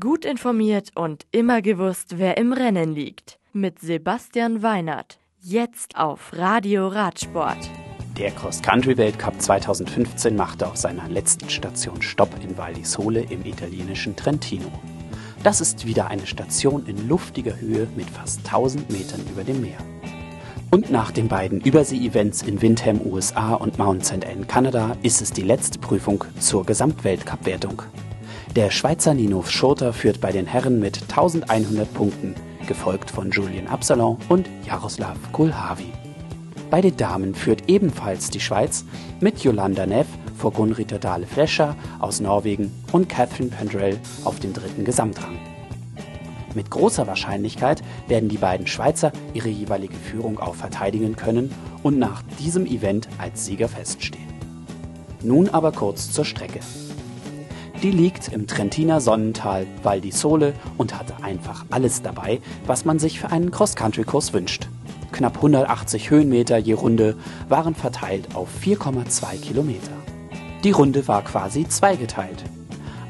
Gut informiert und immer gewusst, wer im Rennen liegt. Mit Sebastian Weinert. Jetzt auf Radio Radsport. Der Cross-Country-Weltcup 2015 machte auf seiner letzten Station Stopp in Val di Sole im italienischen Trentino. Das ist wieder eine Station in luftiger Höhe mit fast 1000 Metern über dem Meer. Und nach den beiden Übersee-Events in Windham, USA und Mount St. Anne, Kanada, ist es die letzte Prüfung zur Gesamtweltcup-Wertung. Der Schweizer Nino Schurter führt bei den Herren mit 1100 Punkten, gefolgt von Julien Absalon und Jaroslav Kulhavi. Bei den Damen führt ebenfalls die Schweiz mit Yolanda Neff vor Gunrita Dahle Flescher aus Norwegen und Catherine Pendrell auf dem dritten Gesamtrang. Mit großer Wahrscheinlichkeit werden die beiden Schweizer ihre jeweilige Führung auch verteidigen können und nach diesem Event als Sieger feststehen. Nun aber kurz zur Strecke. Die liegt im Trentiner Sonnental Val di Sole und hatte einfach alles dabei, was man sich für einen Cross-Country-Kurs wünscht. Knapp 180 Höhenmeter je Runde waren verteilt auf 4,2 Kilometer. Die Runde war quasi zweigeteilt.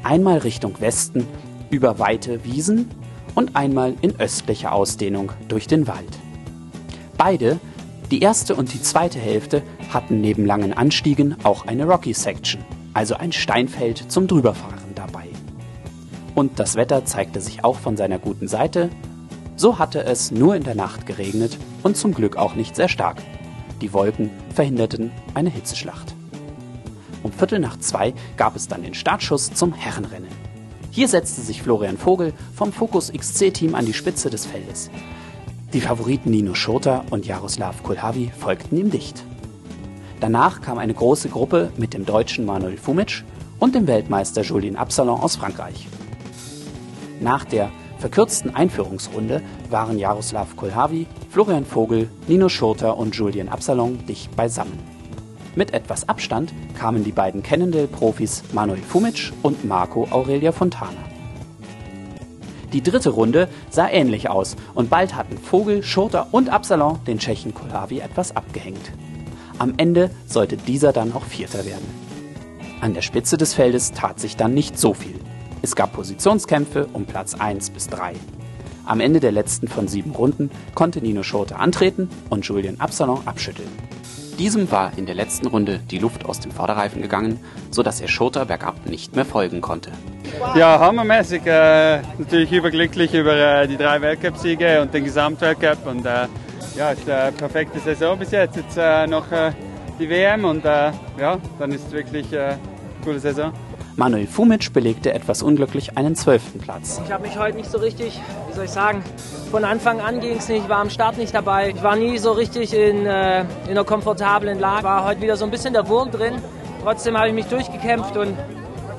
Einmal Richtung Westen über weite Wiesen und einmal in östlicher Ausdehnung durch den Wald. Beide, die erste und die zweite Hälfte, hatten neben langen Anstiegen auch eine Rocky Section – also ein Steinfeld zum Drüberfahren dabei. Und das Wetter zeigte sich auch von seiner guten Seite. So hatte es nur in der Nacht geregnet und zum Glück auch nicht sehr stark. Die Wolken verhinderten eine Hitzeschlacht. Um Viertel nach zwei gab es dann den Startschuss zum Herrenrennen. Hier setzte sich Florian Vogel vom Focus XC-Team an die Spitze des Feldes. Die Favoriten Nino Schurter und Jaroslav Kulhavi folgten ihm dicht. Danach kam eine große Gruppe mit dem Deutschen Manuel Fumic und dem Weltmeister Julien Absalon aus Frankreich. Nach der verkürzten Einführungsrunde waren Jaroslav Kolhavi, Florian Vogel, Nino Schurter und Julien Absalon dicht beisammen. Mit etwas Abstand kamen die beiden Cannondale-Profis Manuel Fumic und Marco Aurelia Fontana. Die dritte Runde sah ähnlich aus und bald hatten Vogel, Schurter und Absalon den Tschechen Kolhavi etwas abgehängt. Am Ende sollte dieser dann auch Vierter werden. An der Spitze des Feldes tat sich dann nicht so viel. Es gab Positionskämpfe um Platz 1 bis 3. Am Ende der letzten von sieben Runden konnte Nino Schurter antreten und Julien Absalon abschütteln. Diesem war in der letzten Runde die Luft aus dem Vorderreifen gegangen, sodass er Schurter bergab nicht mehr folgen konnte. Ja, hammermäßig. Äh, natürlich überglücklich über äh, die drei Weltcupsiege und den Gesamtweltcup und äh, ja, ist eine perfekte Saison bis jetzt. Jetzt äh, noch äh, die WM und äh, ja, dann ist es wirklich äh, eine coole Saison. Manuel Fumic belegte etwas unglücklich einen zwölften Platz. Ich habe mich heute nicht so richtig, wie soll ich sagen, von Anfang an ging es nicht, ich war am Start nicht dabei. Ich war nie so richtig in, äh, in einer komfortablen Lage. War heute wieder so ein bisschen der Wurm drin. Trotzdem habe ich mich durchgekämpft und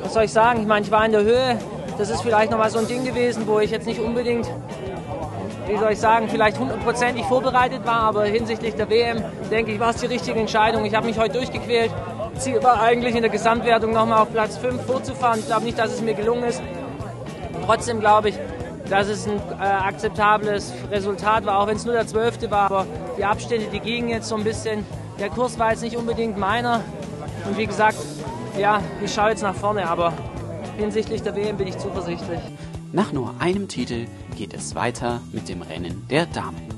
was soll ich sagen, ich meine, ich war in der Höhe. Das ist vielleicht nochmal so ein Ding gewesen, wo ich jetzt nicht unbedingt wie soll ich sagen, vielleicht hundertprozentig vorbereitet war, aber hinsichtlich der WM, denke ich, war es die richtige Entscheidung. Ich habe mich heute durchgequält. Ziel war eigentlich in der Gesamtwertung nochmal auf Platz 5 vorzufahren. Ich glaube nicht, dass es mir gelungen ist. Trotzdem glaube ich, dass es ein äh, akzeptables Resultat war, auch wenn es nur der 12. war. Aber die Abstände, die gingen jetzt so ein bisschen. Der Kurs war jetzt nicht unbedingt meiner. Und wie gesagt, ja, ich schaue jetzt nach vorne, aber hinsichtlich der WM bin ich zuversichtlich. Nach nur einem Titel geht es weiter mit dem Rennen der Damen.